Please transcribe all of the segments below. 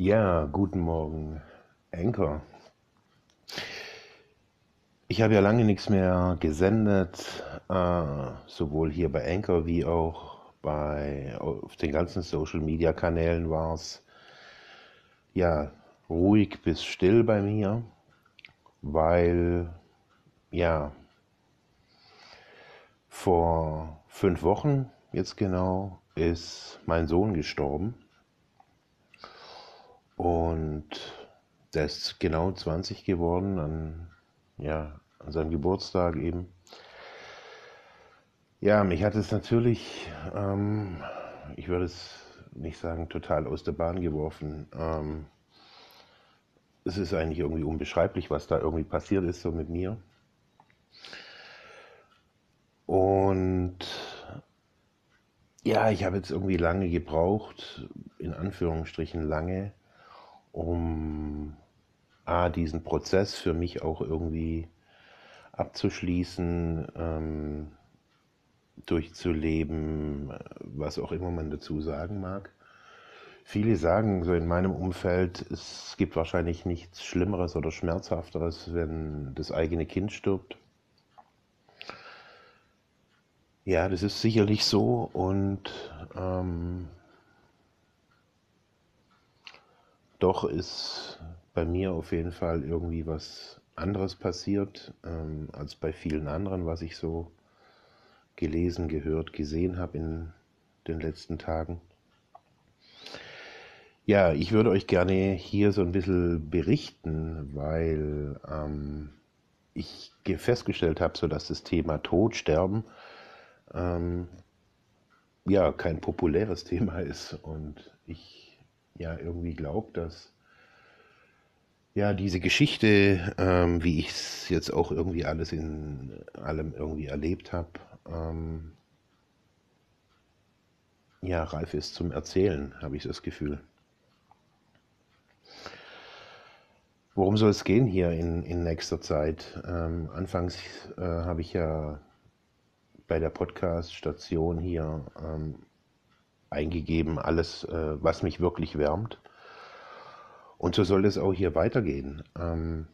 Ja, guten Morgen, Anchor. Ich habe ja lange nichts mehr gesendet, äh, sowohl hier bei Anchor wie auch bei auf den ganzen Social Media Kanälen war es ja ruhig bis still bei mir, weil ja vor fünf Wochen jetzt genau ist mein Sohn gestorben. Und der ist genau 20 geworden an, ja, an seinem Geburtstag eben. Ja, mich hat es natürlich, ähm, ich würde es nicht sagen, total aus der Bahn geworfen. Ähm, es ist eigentlich irgendwie unbeschreiblich, was da irgendwie passiert ist, so mit mir. Und ja, ich habe jetzt irgendwie lange gebraucht, in Anführungsstrichen lange, um A, diesen Prozess für mich auch irgendwie abzuschließen, ähm, durchzuleben, was auch immer man dazu sagen mag. Viele sagen so in meinem Umfeld, es gibt wahrscheinlich nichts Schlimmeres oder Schmerzhafteres, wenn das eigene Kind stirbt. Ja, das ist sicherlich so und ähm, doch ist bei mir auf jeden Fall irgendwie was anderes passiert ähm, als bei vielen anderen, was ich so gelesen, gehört, gesehen habe in den letzten Tagen. Ja, ich würde euch gerne hier so ein bisschen berichten, weil ähm, ich festgestellt habe, so dass das Thema Tod, Sterben ähm, ja kein populäres Thema ist und ich ja irgendwie glaube, dass ja diese Geschichte, ähm, wie ich es jetzt auch irgendwie alles in allem irgendwie erlebt habe, ähm, ja reif ist zum Erzählen, habe ich das Gefühl. Worum soll es gehen hier in, in nächster Zeit? Ähm, anfangs äh, habe ich ja bei der Podcast-Station hier ähm, eingegeben, alles, äh, was mich wirklich wärmt. Und so soll es auch hier weitergehen, ähm,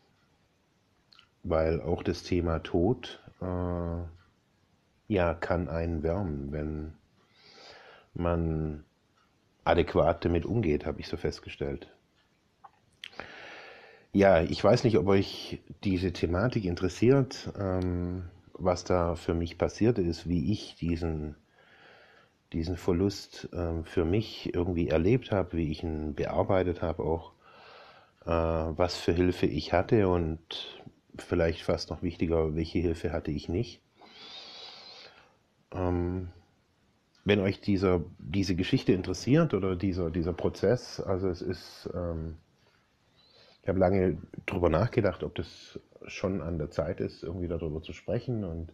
weil auch das Thema Tod äh, ja kann einen wärmen, wenn man adäquat damit umgeht, habe ich so festgestellt. Ja, ich weiß nicht, ob euch diese Thematik interessiert. Ähm, was da für mich passiert ist, wie ich diesen, diesen Verlust äh, für mich irgendwie erlebt habe, wie ich ihn bearbeitet habe, auch äh, was für Hilfe ich hatte und vielleicht fast noch wichtiger, welche Hilfe hatte ich nicht. Ähm, wenn euch dieser, diese Geschichte interessiert oder dieser, dieser Prozess, also es ist, ähm, ich habe lange darüber nachgedacht, ob das schon an der Zeit ist, irgendwie darüber zu sprechen. Und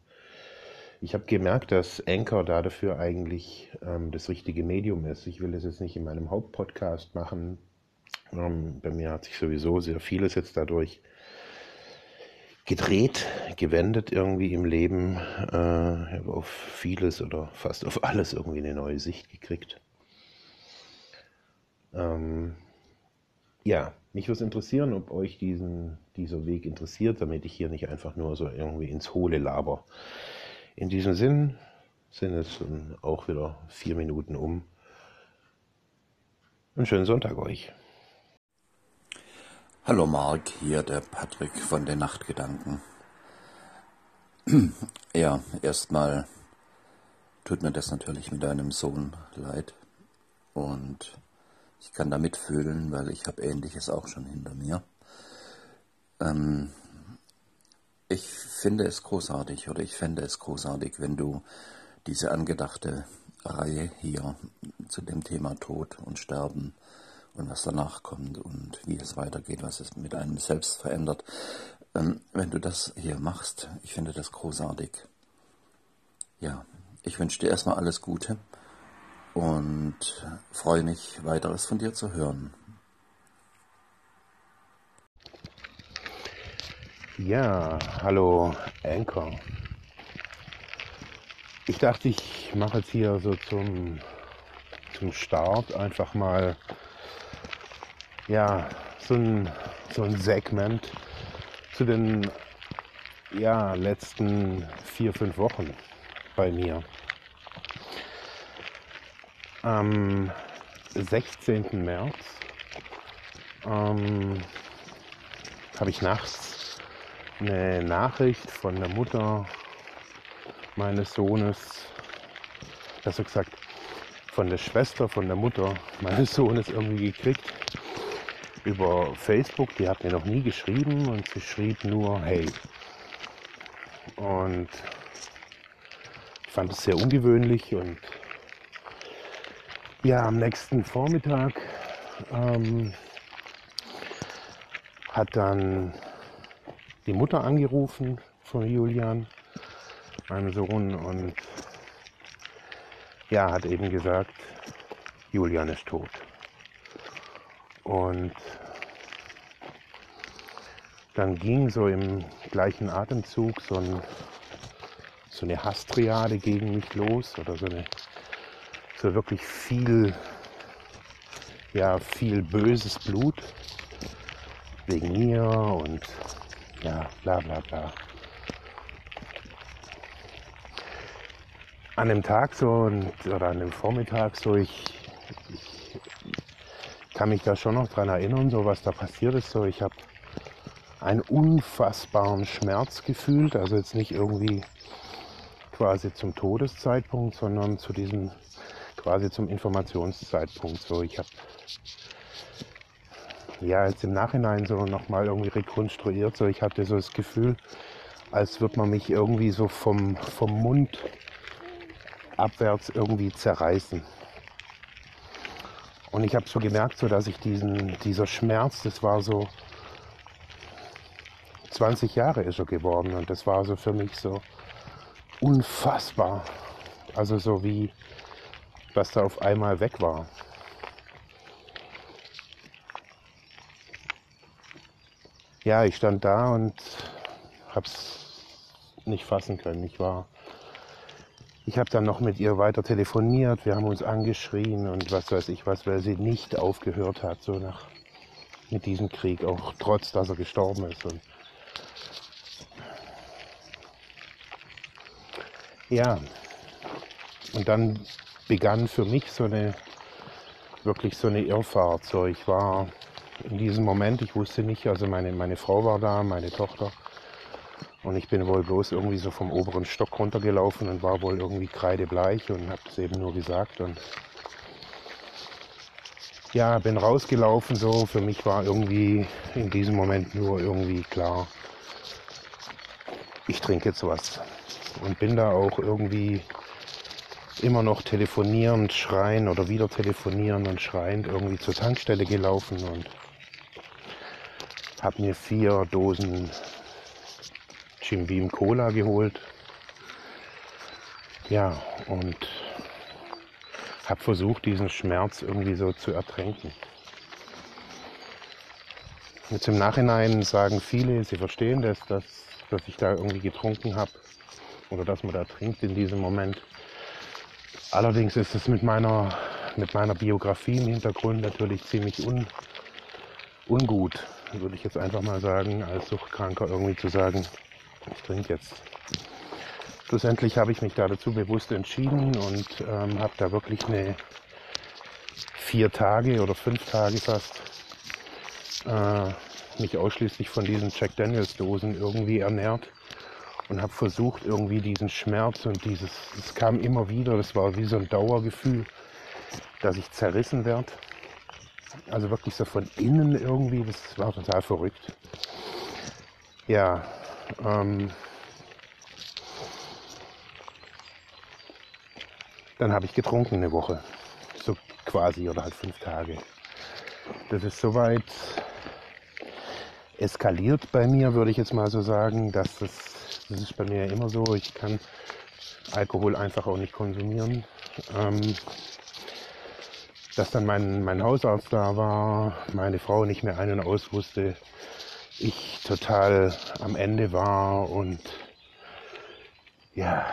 ich habe gemerkt, dass Anchor da dafür eigentlich ähm, das richtige Medium ist. Ich will das jetzt nicht in meinem Hauptpodcast machen. Ähm, bei mir hat sich sowieso sehr vieles jetzt dadurch gedreht, gewendet irgendwie im Leben. Äh, ich habe auf vieles oder fast auf alles irgendwie eine neue Sicht gekriegt. Ähm, ja, mich würde es interessieren, ob euch diesen, dieser Weg interessiert, damit ich hier nicht einfach nur so irgendwie ins Hohle laber. In diesem Sinn sind es auch wieder vier Minuten um. Einen schönen Sonntag euch. Hallo Marc, hier der Patrick von den Nachtgedanken. ja, erstmal tut mir das natürlich mit deinem Sohn leid und ich kann da mitfühlen, weil ich habe Ähnliches auch schon hinter mir. Ähm, ich finde es großartig oder ich fände es großartig, wenn du diese angedachte Reihe hier zu dem Thema Tod und Sterben und was danach kommt und wie es weitergeht, was es mit einem selbst verändert, ähm, wenn du das hier machst, ich finde das großartig. Ja, ich wünsche dir erstmal alles Gute und freue mich, weiteres von dir zu hören. Ja, hallo Anchor. Ich dachte, ich mache jetzt hier so zum, zum Start einfach mal ja, so ein, so ein Segment zu den ja, letzten vier, fünf Wochen bei mir. Am 16. März ähm, habe ich nachts eine Nachricht von der Mutter meines Sohnes, besser gesagt von der Schwester von der Mutter meines Sohnes irgendwie gekriegt über Facebook. Die hat mir noch nie geschrieben und sie schrieb nur Hey. Und ich fand es sehr ungewöhnlich und ja, am nächsten Vormittag ähm, hat dann die Mutter angerufen von Julian, meinem Sohn, und ja, hat eben gesagt, Julian ist tot. Und dann ging so im gleichen Atemzug so, ein, so eine Hastriade gegen mich los oder so, eine, so wirklich viel, ja, viel böses Blut wegen mir und ja, bla bla bla. An dem Tag so und, oder an dem Vormittag so, ich, ich kann mich da schon noch dran erinnern, so was da passiert ist. So, ich habe einen unfassbaren Schmerz gefühlt, also jetzt nicht irgendwie quasi zum Todeszeitpunkt, sondern zu diesem quasi zum Informationszeitpunkt. So, ich habe ja jetzt im Nachhinein so nochmal irgendwie rekonstruiert. So, ich hatte so das Gefühl, als würde man mich irgendwie so vom, vom Mund abwärts irgendwie zerreißen. Und ich habe so gemerkt, so dass ich diesen, dieser Schmerz, das war so 20 Jahre ist er geworden und das war so für mich so unfassbar. Also so wie was da auf einmal weg war. Ja, ich stand da und hab's nicht fassen können. Ich war, ich habe dann noch mit ihr weiter telefoniert. Wir haben uns angeschrien und was weiß ich was, weil sie nicht aufgehört hat, so nach mit diesem Krieg, auch trotz, dass er gestorben ist. Und ja, und dann begann für mich so eine wirklich so eine Irrfahrt. So, ich war in diesem Moment. Ich wusste nicht, also meine, meine Frau war da, meine Tochter. Und ich bin wohl bloß irgendwie so vom oberen Stock runtergelaufen und war wohl irgendwie kreidebleich und habe das eben nur gesagt. Und ja, bin rausgelaufen so. Für mich war irgendwie in diesem Moment nur irgendwie klar, ich trinke jetzt was. Und bin da auch irgendwie immer noch telefonierend, schreien oder wieder telefonieren und schreiend irgendwie zur Tankstelle gelaufen und habe mir vier Dosen Jim Beam Cola geholt. Ja, und habe versucht, diesen Schmerz irgendwie so zu ertränken. Jetzt im Nachhinein sagen viele, sie verstehen das, dass, dass ich da irgendwie getrunken habe oder dass man da trinkt in diesem Moment. Allerdings ist es mit meiner, mit meiner Biografie im Hintergrund natürlich ziemlich un, ungut würde ich jetzt einfach mal sagen, als Suchtkranker irgendwie zu sagen, ich trinke jetzt. Schlussendlich habe ich mich da dazu bewusst entschieden und ähm, habe da wirklich eine vier Tage oder fünf Tage fast äh, mich ausschließlich von diesen Jack Daniels Dosen irgendwie ernährt und habe versucht irgendwie diesen Schmerz und dieses, es kam immer wieder, das war wie so ein Dauergefühl, dass ich zerrissen werde also wirklich so von innen irgendwie, das war total verrückt. Ja, ähm, dann habe ich getrunken eine Woche, so quasi oder halt fünf Tage. Das ist soweit eskaliert bei mir, würde ich jetzt mal so sagen, dass das, das ist bei mir immer so. Ich kann Alkohol einfach auch nicht konsumieren. Ähm, dass dann mein, mein Hausarzt da war, meine Frau nicht mehr ein- und aus wusste, ich total am Ende war und ja,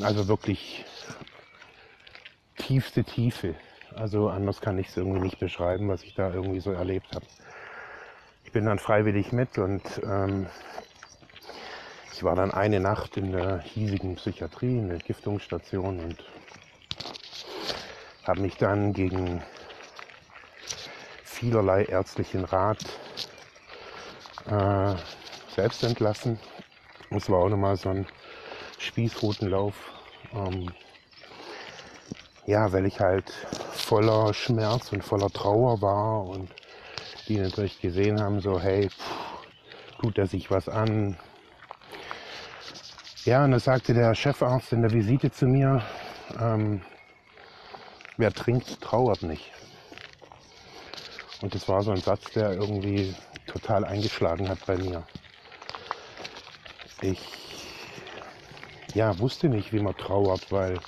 also wirklich tiefste Tiefe. Also anders kann ich es irgendwie nicht beschreiben, was ich da irgendwie so erlebt habe. Ich bin dann freiwillig mit und ähm, ich war dann eine Nacht in der hiesigen Psychiatrie, in der Entgiftungsstation und habe mich dann gegen vielerlei ärztlichen Rat äh, selbst entlassen. Es war auch nochmal so ein Spießrutenlauf. Ähm, ja, weil ich halt voller Schmerz und voller Trauer war und die natürlich gesehen haben, so hey, pff, tut er sich was an. Ja, und da sagte der Chefarzt in der Visite zu mir, ähm, wer trinkt, trauert nicht. Und das war so ein Satz, der irgendwie total eingeschlagen hat bei mir. Ich ja, wusste nicht, wie man trauert, weil,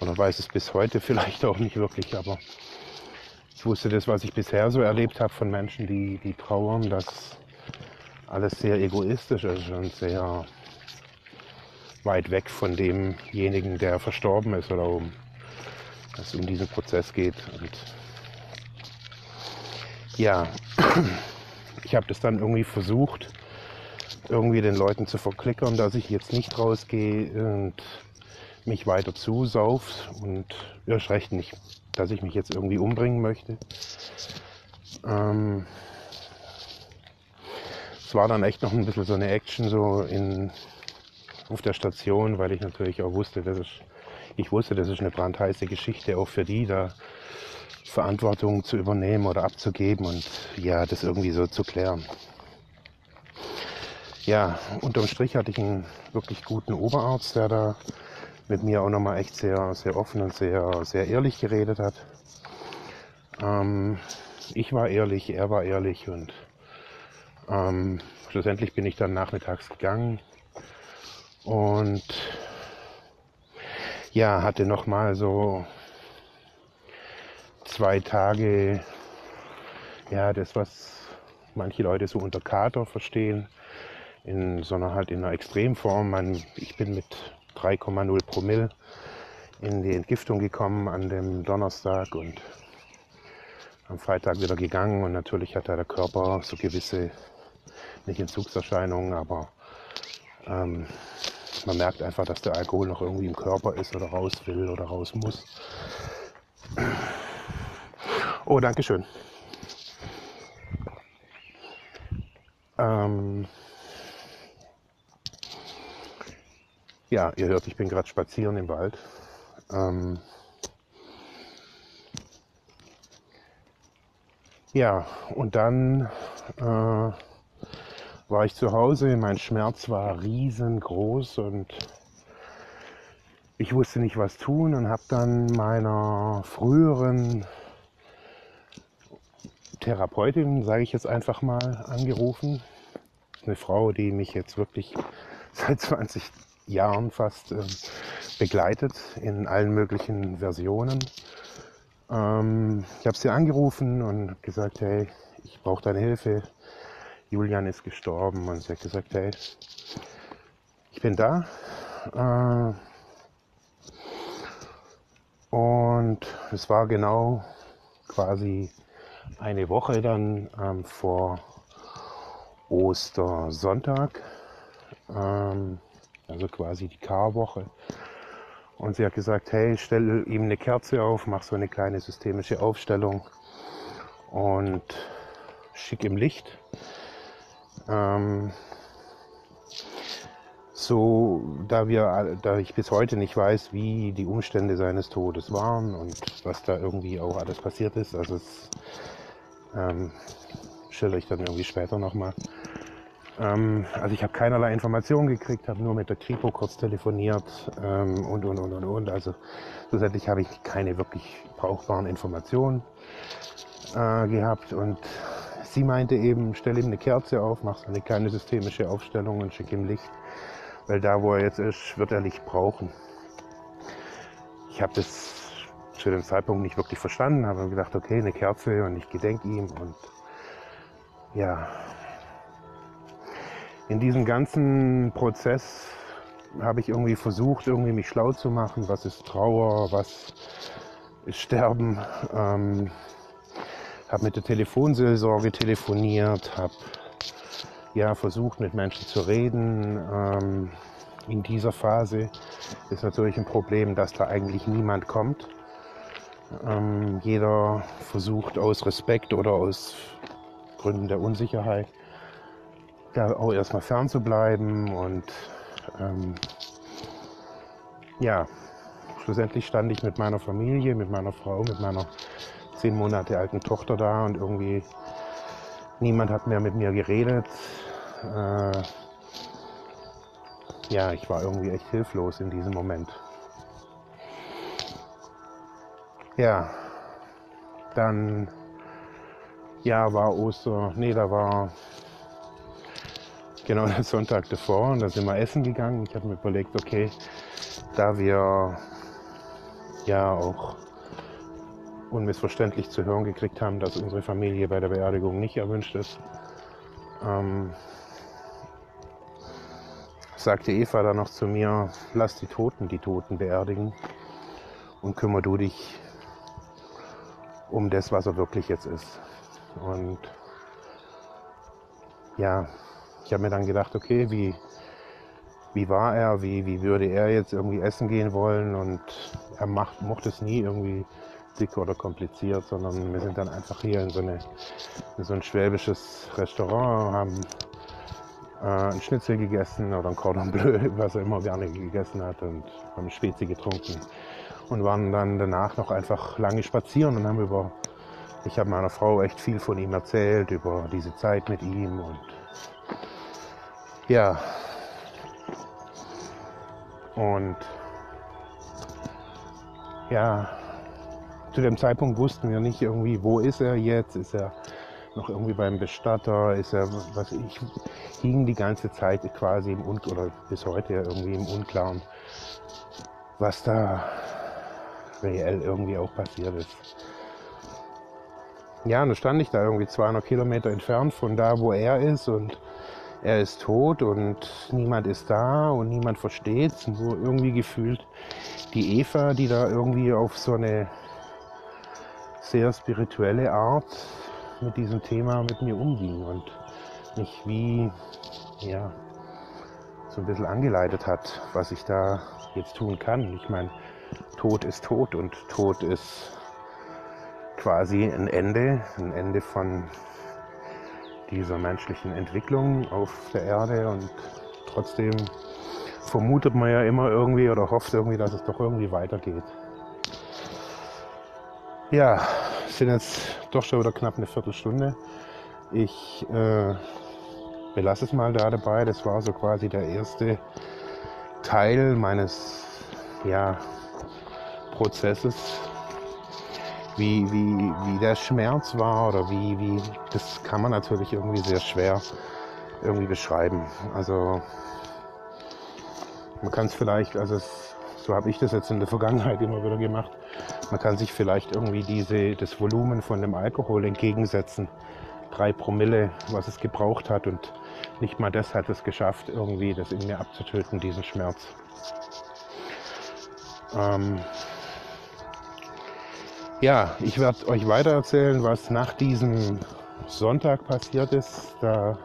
oder weiß es bis heute vielleicht auch nicht wirklich, aber ich wusste das, was ich bisher so erlebt habe von Menschen, die, die trauern, dass alles sehr egoistisch ist und sehr weit weg von demjenigen, der verstorben ist oder dass es um diesen Prozess geht. Und ja, ich habe das dann irgendwie versucht, irgendwie den Leuten zu verklickern, dass ich jetzt nicht rausgehe und mich weiter zusauf und erst recht nicht, dass ich mich jetzt irgendwie umbringen möchte. Ähm, es war dann echt noch ein bisschen so eine Action so in, auf der Station, weil ich natürlich auch wusste, dass ich, ich wusste, das ist eine brandheiße Geschichte auch für die, da Verantwortung zu übernehmen oder abzugeben und ja, das irgendwie so zu klären. Ja, unterm Strich hatte ich einen wirklich guten Oberarzt, der da mit mir auch nochmal echt sehr, sehr offen und sehr, sehr ehrlich geredet hat. Ähm, ich war ehrlich, er war ehrlich und ähm, schlussendlich bin ich dann nachmittags gegangen und ja, hatte nochmal so zwei Tage, ja, das, was manche Leute so unter Kater verstehen, in so einer halt in einer Extremform. Man, ich bin mit 3,0 Promille in die Entgiftung gekommen an dem Donnerstag und am Freitag wieder gegangen und natürlich hat da der Körper so gewisse, nicht Entzugserscheinungen, aber ähm, man merkt einfach, dass der Alkohol noch irgendwie im Körper ist oder raus will oder raus muss. Oh, danke schön. Ähm, ja, ihr hört, ich bin gerade spazieren im Wald. Ähm, ja, und dann äh, war ich zu Hause. Mein Schmerz war riesengroß und ich wusste nicht, was tun und habe dann meiner früheren Therapeutin, sage ich jetzt einfach mal, angerufen. Eine Frau, die mich jetzt wirklich seit 20 Jahren fast äh, begleitet in allen möglichen Versionen. Ähm, ich habe sie angerufen und gesagt, hey, ich brauche deine Hilfe. Julian ist gestorben und sie hat gesagt, hey, ich bin da. Äh, und es war genau quasi eine Woche dann ähm, vor Ostersonntag, ähm, also quasi die Karwoche. Und sie hat gesagt, hey, stell ihm eine Kerze auf, mach so eine kleine systemische Aufstellung und schick ihm Licht. Ähm, so, da wir, da ich bis heute nicht weiß, wie die Umstände seines Todes waren und was da irgendwie auch alles passiert ist, also es ähm, schilder ich dann irgendwie später nochmal. Ähm, also ich habe keinerlei Informationen gekriegt, habe nur mit der Kripo kurz telefoniert ähm, und, und, und, und, und. Also schlussendlich habe ich keine wirklich brauchbaren Informationen äh, gehabt und sie meinte eben, stell ihm eine Kerze auf, mach so eine kleine systemische Aufstellung und schick ihm Licht, weil da, wo er jetzt ist, wird er Licht brauchen. Ich habe das zu dem Zeitpunkt nicht wirklich verstanden, habe gedacht, okay, eine Kerze und ich gedenke ihm und ja, in diesem ganzen Prozess habe ich irgendwie versucht, irgendwie mich schlau zu machen, was ist Trauer, was ist Sterben. Ähm, habe mit der Telefonseelsorge telefoniert, habe ja versucht mit Menschen zu reden. Ähm, in dieser Phase ist natürlich ein Problem, dass da eigentlich niemand kommt. Ähm, jeder versucht aus Respekt oder aus Gründen der Unsicherheit da auch erstmal fern zu bleiben und ähm, ja, schlussendlich stand ich mit meiner Familie, mit meiner Frau, mit meiner zehn Monate alten Tochter da und irgendwie niemand hat mehr mit mir geredet. Äh, ja, ich war irgendwie echt hilflos in diesem Moment. Ja, dann, ja, war Oster, nee, da war genau der Sonntag davor und da sind wir essen gegangen. Ich habe mir überlegt, okay, da wir ja auch unmissverständlich zu hören gekriegt haben, dass unsere Familie bei der Beerdigung nicht erwünscht ist, ähm, sagte Eva dann noch zu mir, lass die Toten die Toten beerdigen und kümmere du dich um das, was er wirklich jetzt ist. Und ja, ich habe mir dann gedacht, okay, wie, wie war er, wie, wie würde er jetzt irgendwie essen gehen wollen? Und er macht, mochte es nie irgendwie dick oder kompliziert, sondern wir sind dann einfach hier in so, eine, in so ein schwäbisches Restaurant, haben äh, ein Schnitzel gegessen oder ein Cordon Bleu, was er immer gerne gegessen hat und haben Spezi getrunken und waren dann danach noch einfach lange spazieren und haben über, ich habe meiner Frau echt viel von ihm erzählt, über diese Zeit mit ihm und ja. Und ja, zu dem Zeitpunkt wussten wir nicht irgendwie, wo ist er jetzt? Ist er noch irgendwie beim Bestatter? Ist er, was ich, hing die ganze Zeit quasi im Un oder bis heute irgendwie im Unklaren, was da reell irgendwie auch passiert ist. Ja, und dann stand ich da irgendwie 200 Kilometer entfernt von da, wo er ist und er ist tot und niemand ist da und niemand versteht es. Nur irgendwie gefühlt die Eva, die da irgendwie auf so eine sehr spirituelle Art mit diesem Thema mit mir umging und mich wie, ja, so ein bisschen angeleitet hat, was ich da jetzt tun kann. Ich meine, Tod ist tot und Tod ist quasi ein Ende, ein Ende von dieser menschlichen Entwicklung auf der Erde und trotzdem vermutet man ja immer irgendwie oder hofft irgendwie, dass es doch irgendwie weitergeht. Ja, sind jetzt doch schon wieder knapp eine Viertelstunde. Ich äh, belasse es mal da dabei. Das war so quasi der erste Teil meines ja, Prozesses wie, wie, wie der Schmerz war oder wie, wie, das kann man natürlich irgendwie sehr schwer irgendwie beschreiben. Also man kann es vielleicht, also es, so habe ich das jetzt in der Vergangenheit immer wieder gemacht, man kann sich vielleicht irgendwie diese, das Volumen von dem Alkohol entgegensetzen. Drei Promille, was es gebraucht hat und nicht mal das hat es geschafft, irgendwie das in mir abzutöten, diesen Schmerz. Ähm, ja, ich werde euch weiter erzählen, was nach diesem Sonntag passiert ist. Da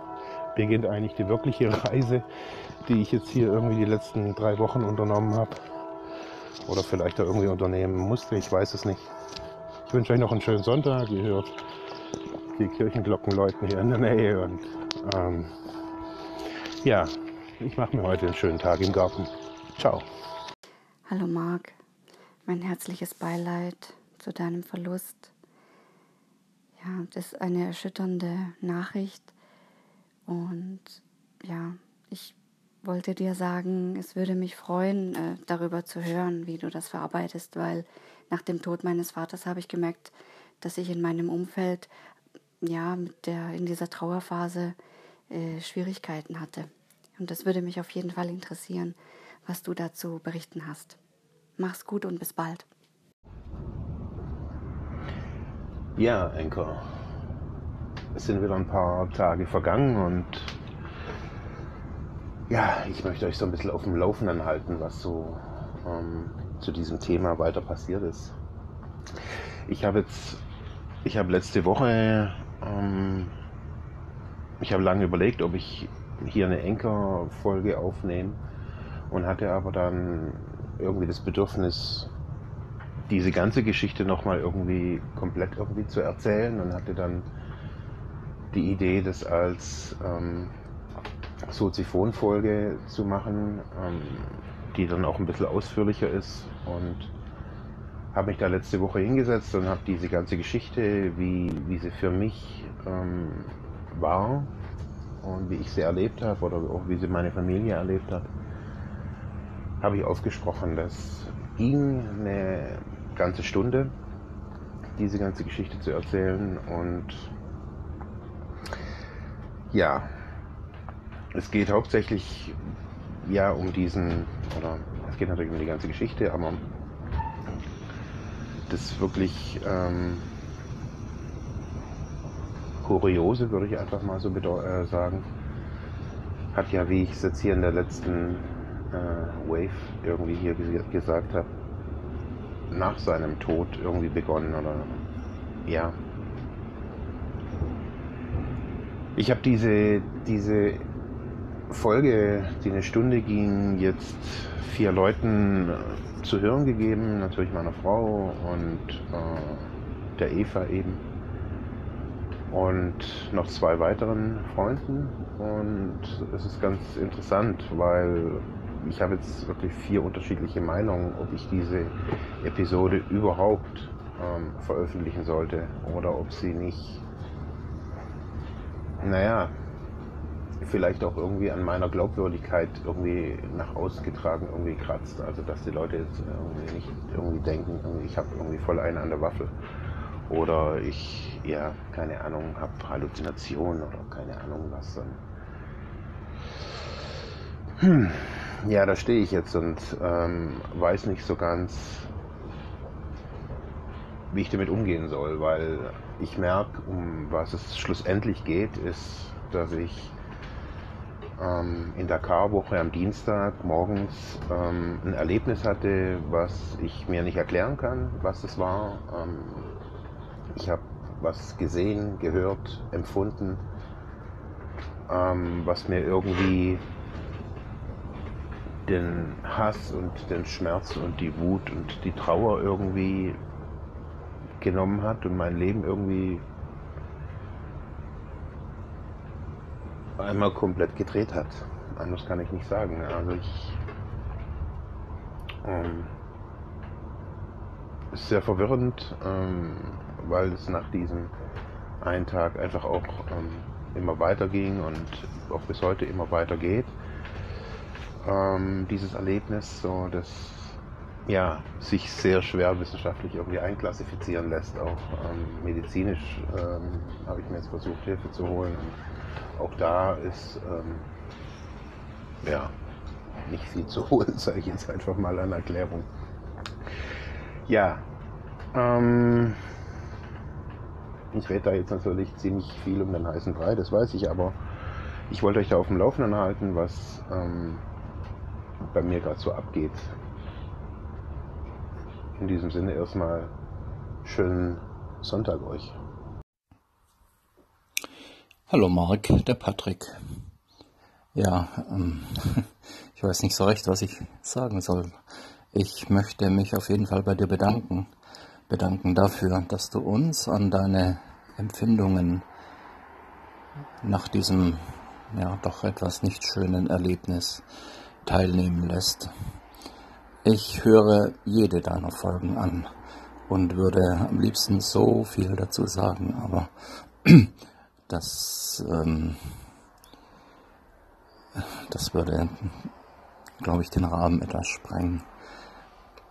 beginnt eigentlich die wirkliche Reise, die ich jetzt hier irgendwie die letzten drei Wochen unternommen habe. Oder vielleicht auch irgendwie unternehmen musste, ich weiß es nicht. Ich wünsche euch noch einen schönen Sonntag. Ihr hört die Kirchenglocken läuten hier in der Nähe. Und ähm, ja, ich mache mir heute einen schönen Tag im Garten. Ciao. Hallo Marc, mein herzliches Beileid zu deinem Verlust. Ja, das ist eine erschütternde Nachricht. Und ja, ich wollte dir sagen, es würde mich freuen, äh, darüber zu hören, wie du das verarbeitest, weil nach dem Tod meines Vaters habe ich gemerkt, dass ich in meinem Umfeld ja mit der in dieser Trauerphase äh, Schwierigkeiten hatte. Und das würde mich auf jeden Fall interessieren, was du dazu berichten hast. Mach's gut und bis bald. Ja, Enker. Es sind wieder ein paar Tage vergangen und ja, ich möchte euch so ein bisschen auf dem Laufenden halten, was so ähm, zu diesem Thema weiter passiert ist. Ich habe jetzt, ich habe letzte Woche, ähm, ich habe lange überlegt, ob ich hier eine Enker-Folge aufnehme und hatte aber dann irgendwie das Bedürfnis, diese ganze Geschichte nochmal irgendwie komplett irgendwie zu erzählen und hatte dann die Idee, das als ähm, Soziphon-Folge zu machen, ähm, die dann auch ein bisschen ausführlicher ist und habe mich da letzte Woche hingesetzt und habe diese ganze Geschichte, wie, wie sie für mich ähm, war und wie ich sie erlebt habe oder auch wie sie meine Familie erlebt hat, habe ich aufgesprochen. Das ging eine ganze Stunde, diese ganze Geschichte zu erzählen und ja, es geht hauptsächlich ja um diesen, oder es geht natürlich um die ganze Geschichte, aber das wirklich ähm, Kuriose, würde ich einfach mal so äh, sagen, hat ja, wie ich es jetzt hier in der letzten äh, Wave irgendwie hier gesagt habe, nach seinem Tod irgendwie begonnen oder ja. Ich habe diese, diese Folge, die eine Stunde ging, jetzt vier Leuten äh, zu hören gegeben, natürlich meiner Frau und äh, der Eva eben. Und noch zwei weiteren Freunden. Und es ist ganz interessant, weil ich habe jetzt wirklich vier unterschiedliche Meinungen, ob ich diese Episode überhaupt ähm, veröffentlichen sollte oder ob sie nicht, naja, vielleicht auch irgendwie an meiner Glaubwürdigkeit irgendwie nach außen getragen irgendwie kratzt. Also dass die Leute jetzt irgendwie nicht irgendwie denken, ich habe irgendwie voll eine an der Waffel. Oder ich, ja, keine Ahnung, habe Halluzinationen oder keine Ahnung was dann. Hm. Ja, da stehe ich jetzt und ähm, weiß nicht so ganz, wie ich damit umgehen soll, weil ich merke, um was es schlussendlich geht, ist, dass ich ähm, in der Karwoche am Dienstag morgens ähm, ein Erlebnis hatte, was ich mir nicht erklären kann, was es war. Ähm, ich habe was gesehen, gehört, empfunden, ähm, was mir irgendwie den Hass und den Schmerz und die Wut und die Trauer irgendwie genommen hat und mein Leben irgendwie einmal komplett gedreht hat. Anders kann ich nicht sagen. Also ich ähm, ist sehr verwirrend, ähm, weil es nach diesem einen Tag einfach auch ähm, immer weiter ging und auch bis heute immer weiter geht ähm, dieses Erlebnis, so dass ja, sich sehr schwer wissenschaftlich irgendwie einklassifizieren lässt. Auch ähm, medizinisch ähm, habe ich mir jetzt versucht, Hilfe zu holen. Und auch da ist ähm, ja nicht viel zu holen, sage ich jetzt einfach mal an Erklärung. Ja, ähm, ich rede da jetzt natürlich ziemlich viel um den heißen Brei, das weiß ich, aber ich wollte euch da auf dem Laufenden halten, was ähm, bei mir gerade so abgeht. In diesem Sinne erstmal schönen Sonntag euch. Hallo Mark, der Patrick. Ja, ähm, ich weiß nicht so recht, was ich sagen soll. Ich möchte mich auf jeden Fall bei dir bedanken. Bedanken dafür, dass du uns an deine Empfindungen nach diesem ja doch etwas nicht schönen Erlebnis teilnehmen lässt. Ich höre jede deiner Folgen an und würde am liebsten so viel dazu sagen, aber das, ähm, das würde, glaube ich, den Rahmen etwas sprengen.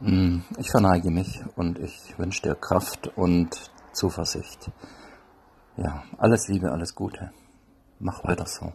Hm, ich verneige mich und ich wünsche dir Kraft und Zuversicht. Ja, alles Liebe, alles Gute. Mach weiter so.